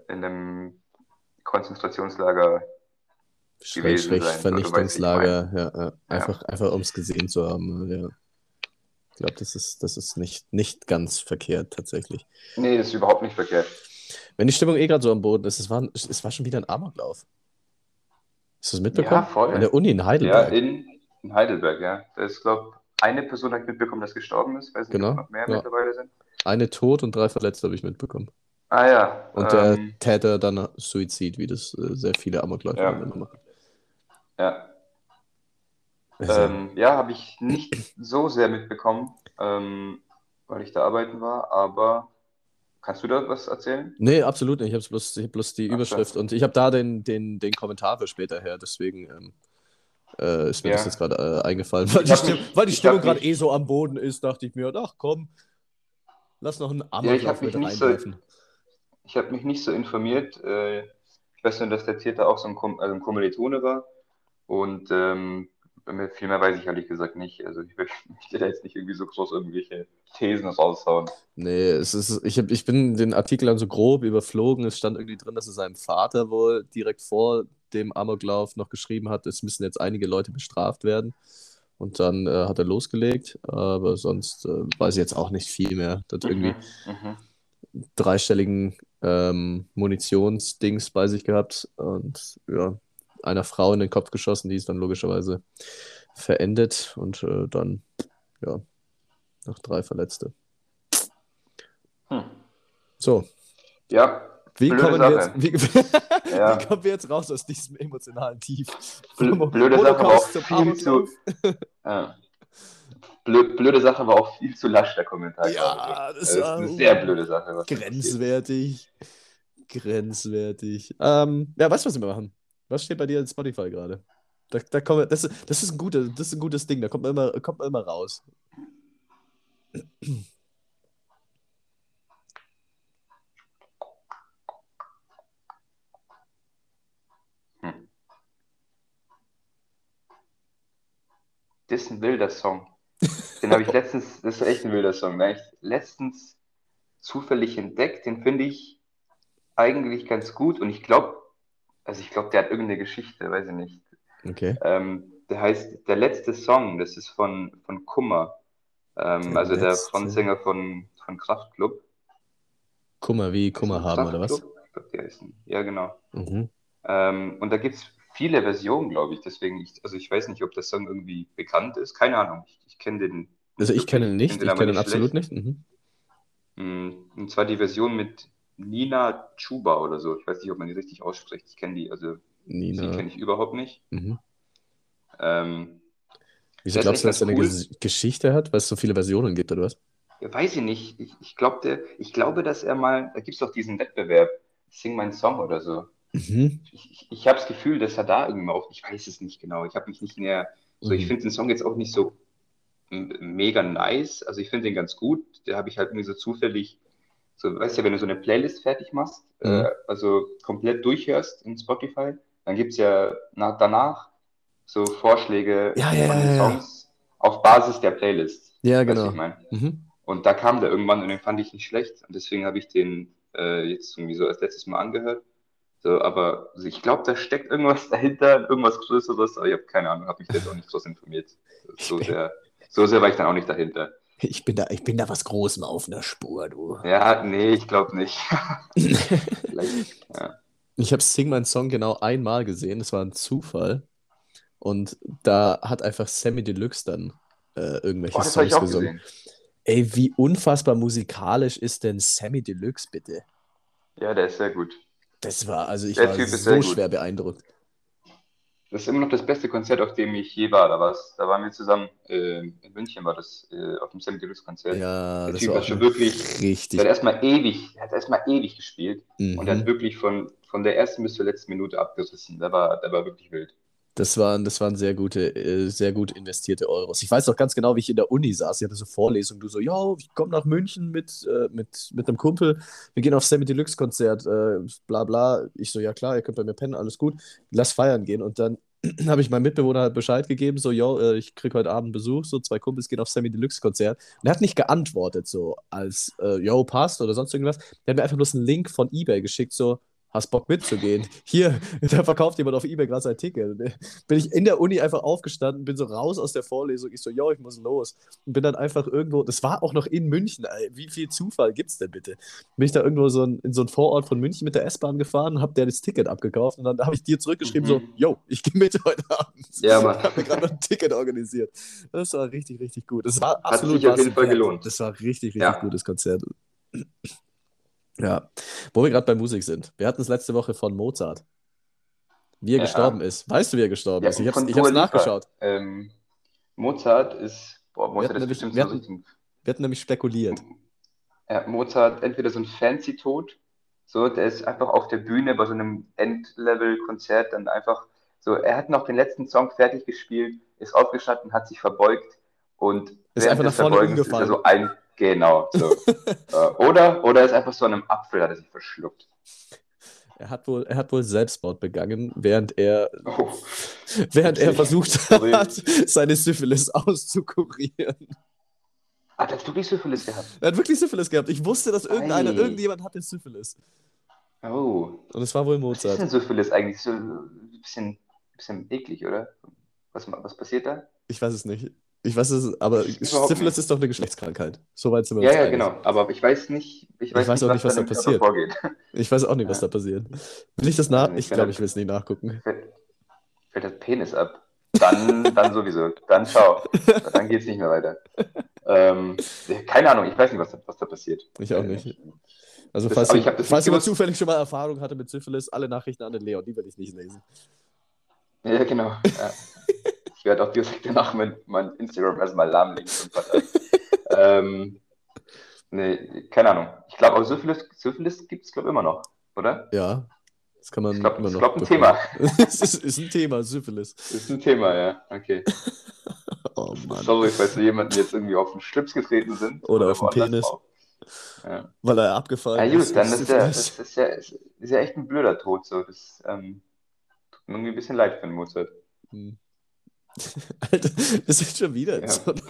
in einem Konzentrationslager Schrägstrich ich Vernichtungslager, ja, ja. Einfach, einfach um es gesehen zu haben. Ja. Ich glaube, das ist, das ist nicht, nicht ganz verkehrt tatsächlich. Nee, das ist überhaupt nicht verkehrt. Wenn die Stimmung eh gerade so am Boden ist, es war, es war schon wieder ein Amoklauf. Hast du es mitbekommen? Ja, voll. An der Uni in Ja, Heidelberg. in, in Heidelberg, ja. Da ist, glaube eine Person hat mitbekommen, dass gestorben ist. Weiß nicht, Genau, ob noch mehr ja. mittlerweile sind. Eine tot und drei Verletzte habe ich mitbekommen. Ah ja. Und der ähm, Täter dann Suizid, wie das äh, sehr viele Amokläufer Ja. immer machen. ja. Also, Ähm, ja, habe ich nicht so sehr mitbekommen, ähm, weil ich da arbeiten war, aber kannst du da was erzählen? nee, absolut nicht. Ich habe bloß, ich hab bloß die Ach. Überschrift und ich habe da den, den, den Kommentar für später her, deswegen ähm, äh, ist mir Ja. das jetzt gerade äh, eingefallen. Weil Ich die, Stimm mich- weil die ich Stimmung gerade eh so am Boden ist, dachte ich mir, ach komm, lass noch einen ich Amoklauf hab mit mich nicht so- reinwerfen. Ich habe mich nicht so informiert. Äh, ich weiß nur, dass der Täter auch so ein, Kom also ein Kommilitone war. Und ähm, viel mehr weiß ich ehrlich gesagt nicht. Also ich möchte da jetzt nicht irgendwie so groß irgendwelche Thesen raushauen. Nee, es ist, ich, hab, ich bin den Artikel dann so grob überflogen. Es stand irgendwie drin, dass er seinem Vater wohl direkt vor dem Amoklauf noch geschrieben hat, es müssen jetzt einige Leute bestraft werden. Und dann äh, hat er losgelegt, aber sonst äh, weiß ich jetzt auch nicht viel mehr. Der hat irgendwie Mhm, mhm. dreistelligen ähm, Munitionsdings bei sich gehabt und ja, einer Frau in den Kopf geschossen, die ist dann logischerweise verendet und äh, dann, ja, noch drei Verletzte. Hm. So, Ja, wie kommen, wir jetzt, wie, Ja. wie kommen wir jetzt raus aus diesem emotionalen Tief? Blö- blöde Sache, aber Holocaust auch viel zu, ja. Blö, blöde Sache war auch viel zu lasch, der Kommentar. Ja, das das ist war eine sehr blöde Sache. Grenzwertig. Grenzwertig. Ähm, ja, weißt du, was wir machen? Was steht bei dir in Spotify gerade? Da, da kommen das, ist- das, ist ein gute, das ist ein gutes Ding, da kommt man immer, kommt man immer raus. Das ist ein wilder Song. Den habe ich letztens, das ist echt ein wilder Song, den habe ich letztens zufällig entdeckt. Den finde ich eigentlich ganz gut und ich glaube, also ich glaube, der hat irgendeine Geschichte, weiß ich nicht. Okay. Ähm, der heißt Der letzte Song, das ist von, von Kummer. Ähm, Der also der letzte. Frontsänger von, von Kraftklub. Kummer wie Kummer haben, oder was? Ich glaube, der ist ein, ja, genau. Mhm. Ähm, und da gibt es viele Versionen, glaube ich. Deswegen, ich, also ich weiß nicht, ob der Song irgendwie bekannt ist. Keine Ahnung. Ich, ich kenne den. Also ich kenne ihn nicht, ich kenne ihn absolut schlecht. nicht. Mhm. Mm, Und zwar die Version mit Nina Chuba oder so. Ich weiß nicht, ob man die richtig ausspricht. Ich kenne die, also Nina. kenne ich überhaupt nicht. Mhm. Ähm, Wieso glaubst du, dass er eine ganz Ges Geschichte hat, weil es so viele Versionen gibt, oder was? ja, weiß ich nicht. Ich, ich, glaub, der, ich glaube, dass er mal, da gibt es doch diesen Wettbewerb, Sing mein Song oder so. Mhm. Ich, ich, ich habe das Gefühl, dass er da irgendwie auf, ich weiß es nicht genau. Ich habe mich nicht näher, so ich Mhm. finde den Song jetzt auch nicht so mega nice. Also ich finde den ganz gut. Da habe ich halt irgendwie so zufällig, so, weißt du, wenn du so eine Playlist fertig machst, Mhm. äh, also komplett durchhörst in Spotify, dann gibt es ja nach, danach so Vorschläge Ja, ja, von den ja, ja. Songs auf Basis der Playlist. Ja, genau. ich meine? Mhm. Und da kam der irgendwann und den fand ich nicht schlecht. Und deswegen habe ich den äh, jetzt irgendwie so als letztes Mal angehört. So, aber also ich glaube, da steckt irgendwas dahinter, irgendwas Größeres, aber ich habe keine Ahnung, habe mich jetzt auch nicht groß informiert. So sehr, so sehr war ich dann auch nicht dahinter. Ich bin da, ich bin da was Großem auf einer Spur, du. Ja, nee, ich glaube nicht. Ja. Ich habe Sing mein Song genau einmal gesehen, das war ein Zufall. Und da hat einfach Sammy Deluxe dann äh, irgendwelche Oh, Songs gesungen. gesehen. Ey, wie unfassbar musikalisch ist denn Sammy Deluxe, bitte? Ja, der ist sehr gut. Das war, also ich Der war so schwer beeindruckt. Das ist immer noch das beste Konzert, auf dem ich je war. Da, war's, da waren wir zusammen, äh, in München war das, äh, auf dem Sammy Deluxe Konzert. Ja, Der das Typ war schon wirklich- richtig. Der hat erstmal ewig, hat erstmal ewig gespielt. Und er Mhm. hat wirklich von, von der ersten bis zur letzten Minute abgerissen. Der war, der war wirklich wild. Das waren, das waren sehr gute, äh, sehr gut investierte Euros. Ich weiß noch ganz genau, wie ich in der Uni saß. Ich hatte so Vorlesung. Du so, ja, ich komme nach München mit, äh, mit, mit einem Kumpel. Wir gehen auf Sammy Deluxe Konzert, äh, bla bla. Ich so, ja klar, ihr könnt bei mir pennen, alles gut. Lass feiern gehen. Und dann habe ich meinem Mitbewohner halt Bescheid gegeben, so, yo, äh, ich krieg heute Abend Besuch, so zwei Kumpels gehen auf Sammy Deluxe Konzert. Und er hat nicht geantwortet, so als, äh, yo, passt oder sonst irgendwas. Der hat mir einfach bloß einen Link von eBay geschickt, so, hast Bock mitzugehen? Hier, da verkauft jemand auf Ebay gerade sein Ticket. Bin ich in der Uni einfach aufgestanden, bin so raus aus der Vorlesung. Ich so, yo, ich muss los. Und bin dann einfach irgendwo, das war auch noch in München. Wie viel Zufall gibt's denn bitte? Bin ich da irgendwo so ein, in so einen Vorort von München mit der S-Bahn gefahren und hab der das Ticket abgekauft. Und dann habe ich dir zurückgeschrieben, mhm. so, yo, ich gehe mit heute Abend. Ja, Mann. Ich habe mir gerade noch ein Ticket organisiert. Das war richtig, richtig gut. Das war Hat absolut sich auf jeden Fall gelohnt. Das war richtig, richtig Ja. gutes Konzert. Ja, wo wir gerade bei Musik sind. Wir hatten es letzte Woche von Mozart. Wie er Ja. gestorben ist. Weißt du, wie er gestorben Ja, ist? Ich Dua Lipa. nachgeschaut. Ähm, Mozart ist, boah, Mozart hatten ist nämlich- wir hatten- Wir hatten nämlich spekuliert. ja, Mozart entweder so ein fancy Tod, so, der ist einfach auf der Bühne bei so einem Endlevel-Konzert dann einfach so, er hat noch den letzten Song fertig gespielt, ist aufgestanden, hat sich verbeugt und Ist während einfach des nach vorne Verbeugens ist er so ein, genau, so. Äh, oder, oder ist einfach so an einem Apfel, hat er sich verschluckt. Er hat wohl, er hat wohl Selbstmord begangen, während er, Oh, während er versucht hat, seine Syphilis auszukurieren. ah, hast du wirklich Syphilis gehabt? Er hat wirklich Syphilis gehabt. Ich wusste, dass irgendeiner, Ei. irgendjemand hatte Syphilis. Oh, Und es war wohl was ist Mozart. denn Syphilis eigentlich? So ein bisschen, bisschen eklig, oder? Was, was passiert da? Ich weiß es nicht. Ich weiß es, aber Syphilis nicht. ist doch eine Geschlechtskrankheit. Soweit sind wir Ja, ja, einig. genau. Aber ich weiß nicht, ich weiß, weiß auch nicht, was da passiert. vorgeht. Ich weiß auch nicht, was da passiert. Will ich das nach? Ich Ich glaube, ich will es nicht nachgucken. Fällt, fällt das Penis ab. Dann, dann sowieso. Dann ciao. Dann geht's nicht mehr weiter. Ähm, keine Ahnung, ich weiß nicht, was da, was da passiert. Ich auch nicht. Also, Das- falls, ich falls nicht jemand zufällig schon mal Erfahrung hatte mit Syphilis, alle Nachrichten an den Leon, die will ich nicht lesen. Ja, genau. Ja. Ich werde auch direkt danach mein, mein Instagram erstmal lahmlegen. ähm, nee, keine Ahnung. Ich glaube, aber Syphilis, Syphilis gibt es, glaube ich, immer noch, oder? Ja, das kann man Ich glaube, immer noch. ist glaub, ein. Thema. es ist, ist ein Thema, Syphilis. Ist ein Thema, ja. Okay. Oh Mann. Sorry, falls wir jemanden jetzt irgendwie auf den Schlips getreten sind. Oder auf den Penis. Ja. Weil er abgefallen Ja, ist. gut, dann durch ist ja, das ist ja, ist, ist ja echt ein blöder Tod. So. Das ähm, tut mir irgendwie ein bisschen leid für den Mozart. Hm. Alter, wir sind schon wieder in, Ja. so einem,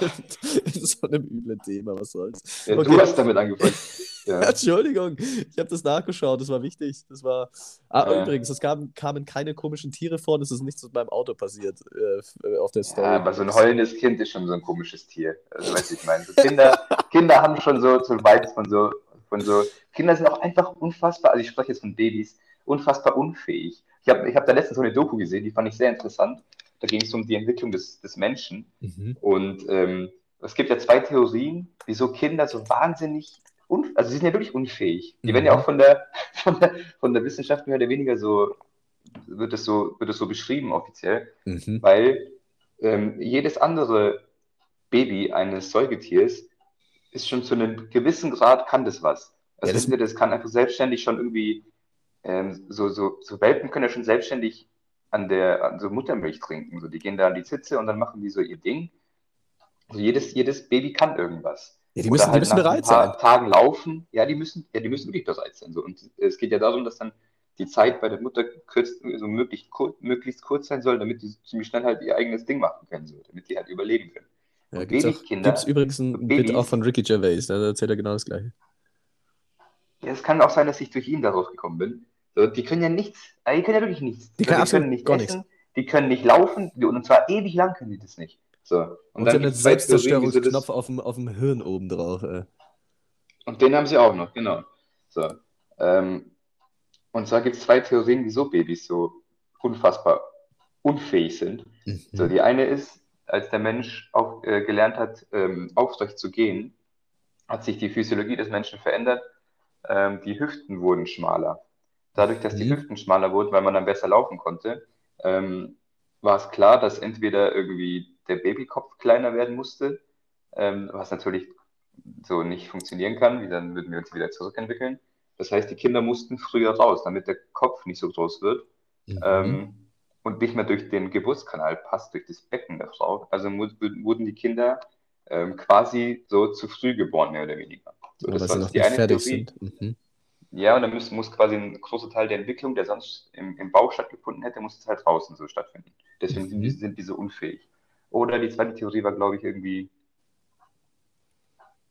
in so einem üblen Thema, was soll's. Ja, Okay. Du hast damit angefangen. Ja. Entschuldigung, ich habe das nachgeschaut, das war wichtig. Das war. Ah, übrigens, es kamen, kamen keine komischen Tiere vor, das ist nichts mit meinem Auto passiert äh, äh, auf der Story. Ja, aber so ein heulendes Kind ist schon so ein komisches Tier. Also, weißt du, ich meine, so Kinder, Kinder haben schon so, so Vibes von so, von so. Kinder sind auch einfach unfassbar, also ich spreche jetzt von Babys, unfassbar unfähig. Ich habe ich hab da letztens so eine Doku gesehen, die fand ich sehr interessant. Da ging es um die Entwicklung des, des Menschen. Mhm. Und ähm, es gibt ja zwei Theorien, wieso Kinder so wahnsinnig, un also sie sind ja wirklich unfähig. Die Mhm. werden ja auch von der, von der, von der Wissenschaft mehr oder weniger so, wird es so, wird es so beschrieben offiziell, Mhm. weil ähm, jedes andere Baby eines Säugetiers ist schon zu einem gewissen Grad kann das was. Also Ja, das- das, das kann einfach selbstständig schon irgendwie, ähm, so, so, so Welpen können ja schon selbstständig an der an so Muttermilch trinken. So, die gehen da an die Zitze und dann machen die so ihr Ding. Also jedes, jedes Baby kann irgendwas. Ja, die müssen, die halt müssen nach bereit ein paar sein. Tagen laufen. Ja, die müssen, ja, die müssen wirklich bereit sein. So. Und es geht ja darum, dass dann die Zeit bei der Mutter kürz, so möglichst, kur, möglichst kurz sein soll, damit die ziemlich schnell halt ihr eigenes Ding machen können, so, damit die halt überleben können. Ja, Babykinder- gibt's übrigens ein Babys- Bit auch von Ricky Gervais, da erzählt er genau das Gleiche. Ja, es kann auch sein, dass ich durch ihn darauf gekommen bin. So, die können ja nichts, äh, die können ja wirklich nichts. Die so, können absolut nicht gar essen, die können nicht laufen, die- und zwar ewig lang können die das nicht. So. Und, Und, dann einen wieso Selbstzerstörungsknopf das, auf dem, auf dem Hirn oben drauf. Äh. Und den haben sie auch noch, genau. So. Ähm, und zwar gibt es zwei Theorien, wieso Babys so unfassbar unfähig sind. So, Mhm. die eine ist, als der Mensch auch, äh, gelernt hat, ähm, aufrecht zu gehen, hat sich die Physiologie des Menschen verändert. Ähm, die Hüften wurden schmaler. Dadurch, dass die Mhm. Hüften schmaler wurden, weil man dann besser laufen konnte, ähm, war es klar, dass entweder irgendwie der Babykopf kleiner werden musste, ähm, was natürlich so nicht funktionieren kann, wie dann würden wir uns wieder zurückentwickeln. Das heißt, die Kinder mussten früher raus, damit der Kopf nicht so groß wird Mhm. ähm, und nicht mehr durch den Geburtskanal passt, durch das Becken der Frau. Also wurden die Kinder ähm, quasi so zu früh geboren, mehr oder weniger. So, das war die eine Theorie. Mhm. Ja, und dann muss, muss quasi ein großer Teil der Entwicklung, der sonst im, im Bauch stattgefunden hätte, muss es halt draußen so stattfinden. Deswegen sind, Mhm. die, sind die so unfähig. Oder die zweite Theorie war, glaube ich, irgendwie,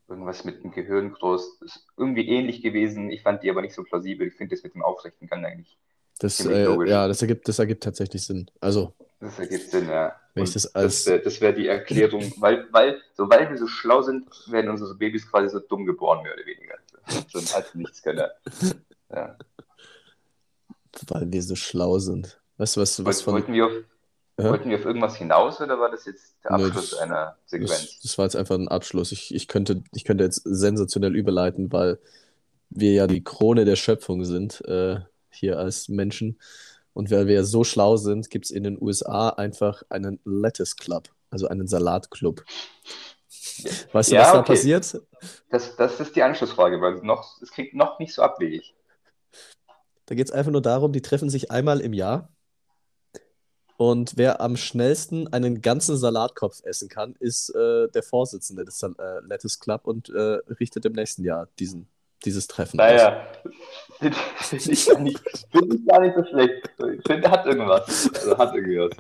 irgendwas mit dem Gehirn groß. Ist irgendwie ähnlich gewesen. Ich fand die aber nicht so plausibel. Ich finde das mit dem aufrechten Gang eigentlich. Das, äh, ja, das ergibt, das ergibt tatsächlich Sinn. Also. Das ergibt Sinn, ja. Das als. Das, wäre die Erklärung, weil, weil, so, weil wir so schlau sind, werden unsere Babys quasi so dumm geboren, mehr oder weniger. So ein als Nichtskönner. Ja. Weil wir so schlau sind. Weißt du, was, was von. Wollten wir, auf, ja? wollten wir auf irgendwas hinaus oder war das jetzt der Abschluss das, einer Sequenz? Das, das, war jetzt einfach ein Abschluss. Ich, ich, könnte, ich könnte jetzt sensationell überleiten, weil wir ja die Krone der Schöpfung sind, äh, hier als Menschen. Und weil wir so schlau sind, gibt es in den USA einfach einen Lettuce Club, also einen Salatclub. Weißt du, ja, was da passiert? Das, das ist die Anschlussfrage, weil noch, es klingt noch nicht so abwegig. Da geht es einfach nur darum, die treffen sich einmal im Jahr. Und wer am schnellsten einen ganzen Salatkopf essen kann, ist äh, der Vorsitzende des äh, Lettuce Club und äh, richtet im nächsten Jahr diesen, dieses Treffen naja, finde ich, find ich gar nicht so schlecht. Ich finde, hat irgendwas. Also hat irgendwas.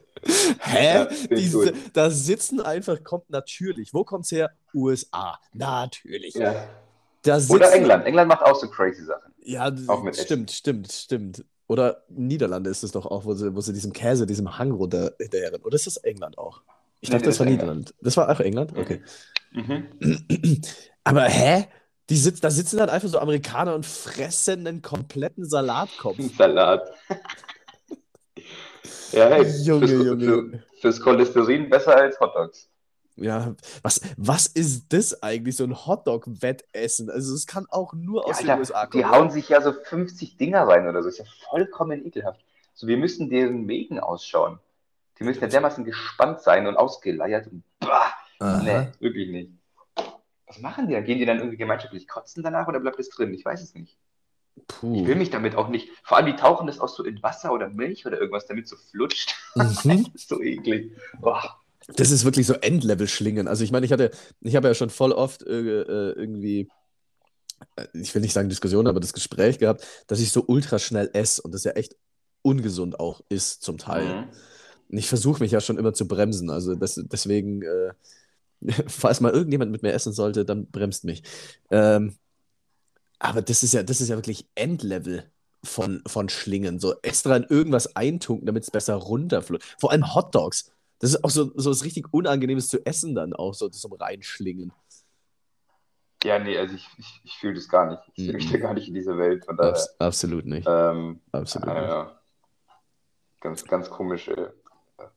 Hä? Ja, Diese, da sitzen einfach, kommt natürlich. Wo kommt es her? USA. Natürlich. Ja. Oder England. England macht auch so crazy Sachen. Ja, auch mit stimmt, Essen. stimmt, stimmt. Oder Niederlande ist es doch auch, wo sie, wo sie diesem Käse, diesem Hang runter hinterherren. Oder ist das England auch? Ich dachte, nee, das, das war Niederland. Das war auch England? Okay. Mhm. Aber hä? Die sitz, da sitzen dann einfach so Amerikaner und fressen einen kompletten Salatkopf. Salat. ja, hey, Junge, fürs, Junge. Für, fürs Cholesterin besser als Hotdogs. Ja, was, was ist das eigentlich, so ein Hotdog-Wettessen? Also, es kann auch nur aus ja, den USA kommen. Die hauen sich ja so 50 Dinger rein oder so. Ist ja vollkommen ekelhaft. So, wir müssen deren Mägen ausschauen. Die müssen ja dermaßen gespannt sein und ausgeleiert und bah, nee, wirklich nicht. Was machen die dann? Gehen die dann irgendwie gemeinschaftlich kotzen danach oder bleibt es drin? Ich weiß es nicht. Puh. Ich will mich damit auch nicht. Vor allem, die tauchen das auch so in Wasser oder Milch oder irgendwas, damit so flutscht. Mhm. so eklig. Boah. Das ist wirklich so Endlevel-Schlingen. Also ich meine, ich hatte, ich habe ja schon voll oft äh, äh, irgendwie, äh, ich will nicht sagen Diskussion, aber das Gespräch gehabt, dass ich so ultra schnell esse und das ja echt ungesund auch ist zum Teil. Mhm. Und ich versuche mich ja schon immer zu bremsen. Also das, deswegen, äh, falls mal irgendjemand mit mir essen sollte, dann bremst mich. Ähm, aber das ist ja, das ist ja wirklich Endlevel von, von Schlingen. So extra in irgendwas eintunken, damit es besser runterflutscht. Vor allem Hotdogs. Das ist auch so, so was richtig Unangenehmes zu essen dann auch, so zum Reinschlingen. Ja, nee, also ich, ich, ich fühle das gar nicht. Ich mm -mm. gar nicht in dieser Welt. Von daher, Abs absolut nicht. Ähm, absolut äh, nicht. Ganz, ganz komische.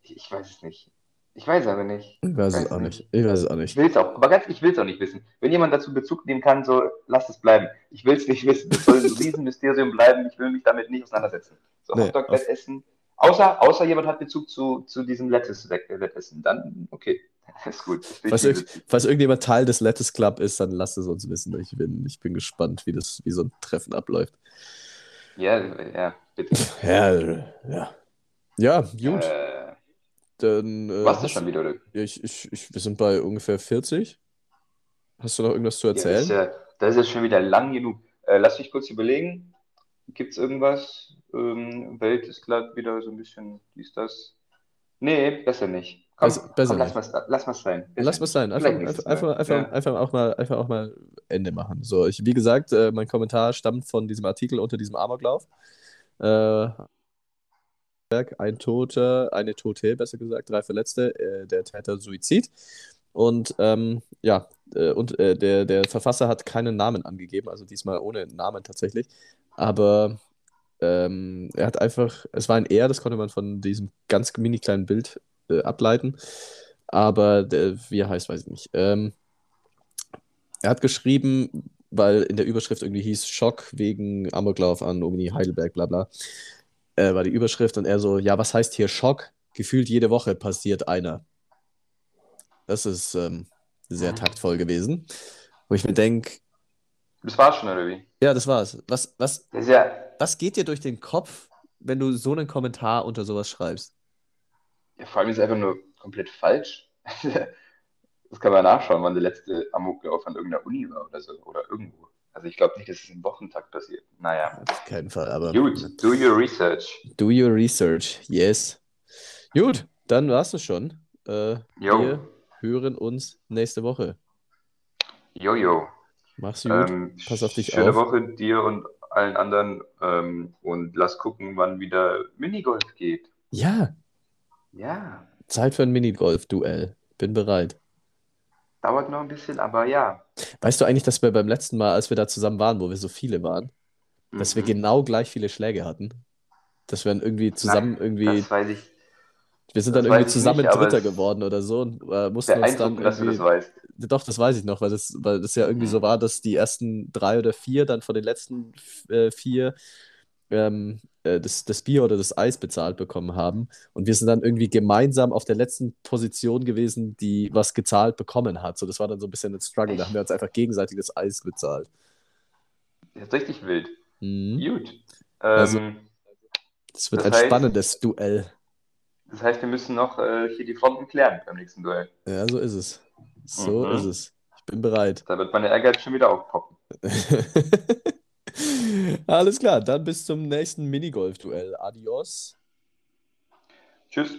Ich, ich weiß es nicht. Ich weiß aber nicht. Ich weiß, es auch nicht. Ich weiß es auch nicht. Ich will es auch, aber ganz, ich will es auch nicht wissen. Wenn jemand dazu Bezug nehmen kann, so, lass es bleiben. Ich will es nicht wissen. Es soll ein Riesenmysterium bleiben. Ich will mich damit nicht auseinandersetzen. So, nee, Hotdog auf... essen, Außer, außer jemand hat Bezug zu, zu diesem Lettuce-Wettessen. Dann, okay, ist gut. Falls, irg falls, irgendjemand Teil des Lettuce Club ist, dann lasst es uns wissen. Ich bin, ich bin gespannt, wie, das, wie so ein Treffen abläuft. Ja, ja, bitte. Ja, ja. Ja, gut. Äh, dann, äh, warst du schon wieder, oder? Ja, ich, ich, ich, wir sind bei ungefähr 40. Hast du noch irgendwas zu erzählen? Ja, das, ist ja, das ist ja schon wieder lang genug. Äh, lass mich kurz überlegen. Gibt es irgendwas? Ähm, Welt ist glatt wieder so ein bisschen, wie ist das? Nee, besser nicht. Komm, also, besser komm, lass mal lass mal sein. Besser lass mal sein. Einfach, einfach, einfach, einfach, ja. einfach, auch mal, einfach auch mal Ende machen. So, ich, wie gesagt, äh, mein Kommentar stammt von diesem Artikel unter diesem Amoklauf. Äh, ein Toter, eine Tote, besser gesagt, drei Verletzte, äh, der Täter Suizid. Und ähm, ja, äh, und äh, der, der Verfasser hat keinen Namen angegeben, also diesmal ohne Namen tatsächlich. Aber ähm, er hat einfach, es war ein Er, das konnte man von diesem ganz mini kleinen Bild äh, ableiten. Aber der, wie er heißt, weiß ich nicht. Ähm, er hat geschrieben, weil in der Überschrift irgendwie hieß Schock wegen Amoklauf an Uni Heidelberg, bla bla, äh, war die Überschrift und er so, ja, was heißt hier Schock? Gefühlt jede Woche passiert einer. Das ist ähm, sehr taktvoll gewesen. Wo ich mir denke, das war's schon, oder wie? Ja, das war's. Was, was, ja... was geht dir durch den Kopf, wenn du so einen Kommentar unter sowas schreibst? Ja, vor allem ist es einfach nur komplett falsch. das kann man nachschauen, wann der letzte Amoklauf an irgendeiner Uni war oder so. Oder irgendwo. Also ich glaube nicht, dass es im Wochentakt passiert. Naja. Auf keinen Fall, aber. Gut, do your research. Do your research, yes. Gut, dann war's es schon. Äh, wir hören uns nächste Woche. Jojo. Mach's gut. Ähm, Pass auf dich schöne auf. Woche dir und allen anderen. Ähm, und lass gucken, wann wieder Minigolf geht. Ja, Ja, Zeit für ein Minigolf-Duell. Bin bereit. Dauert noch ein bisschen, aber ja. Weißt du eigentlich, dass wir beim letzten Mal, als wir da zusammen waren, wo wir so viele waren, dass wir Mhm. genau gleich viele Schläge hatten? Dass wir dann irgendwie zusammen Nein, irgendwie, Das weiß ich. wir sind dann irgendwie zusammen nicht, Dritter geworden oder so und äh, mussten uns dann beeindruckend, dass du das irgendwie, weißt. doch, das weiß ich noch, weil das, weil das ja irgendwie so Mhm. war, dass die ersten drei oder vier dann von den letzten äh, vier ähm, äh, das, das Bier oder das Eis bezahlt bekommen haben. Und wir sind dann irgendwie gemeinsam auf der letzten Position gewesen, die was gezahlt bekommen hat. So, das war dann so ein bisschen ein Struggle. Da haben wir uns einfach gegenseitig das Eis bezahlt. Das ist richtig wild. Mhm. Gut. Also, Ähm, das wird das ein heißt, spannendes Duell. das heißt, wir müssen noch äh, hier die Fronten klären beim nächsten Duell. Ja, so ist es. So Mhm. ist es. Ich bin bereit. Da wird meine Ehrgeiz schon wieder aufpoppen. Alles klar, dann bis zum nächsten Minigolf-Duell. Adios. Tschüss.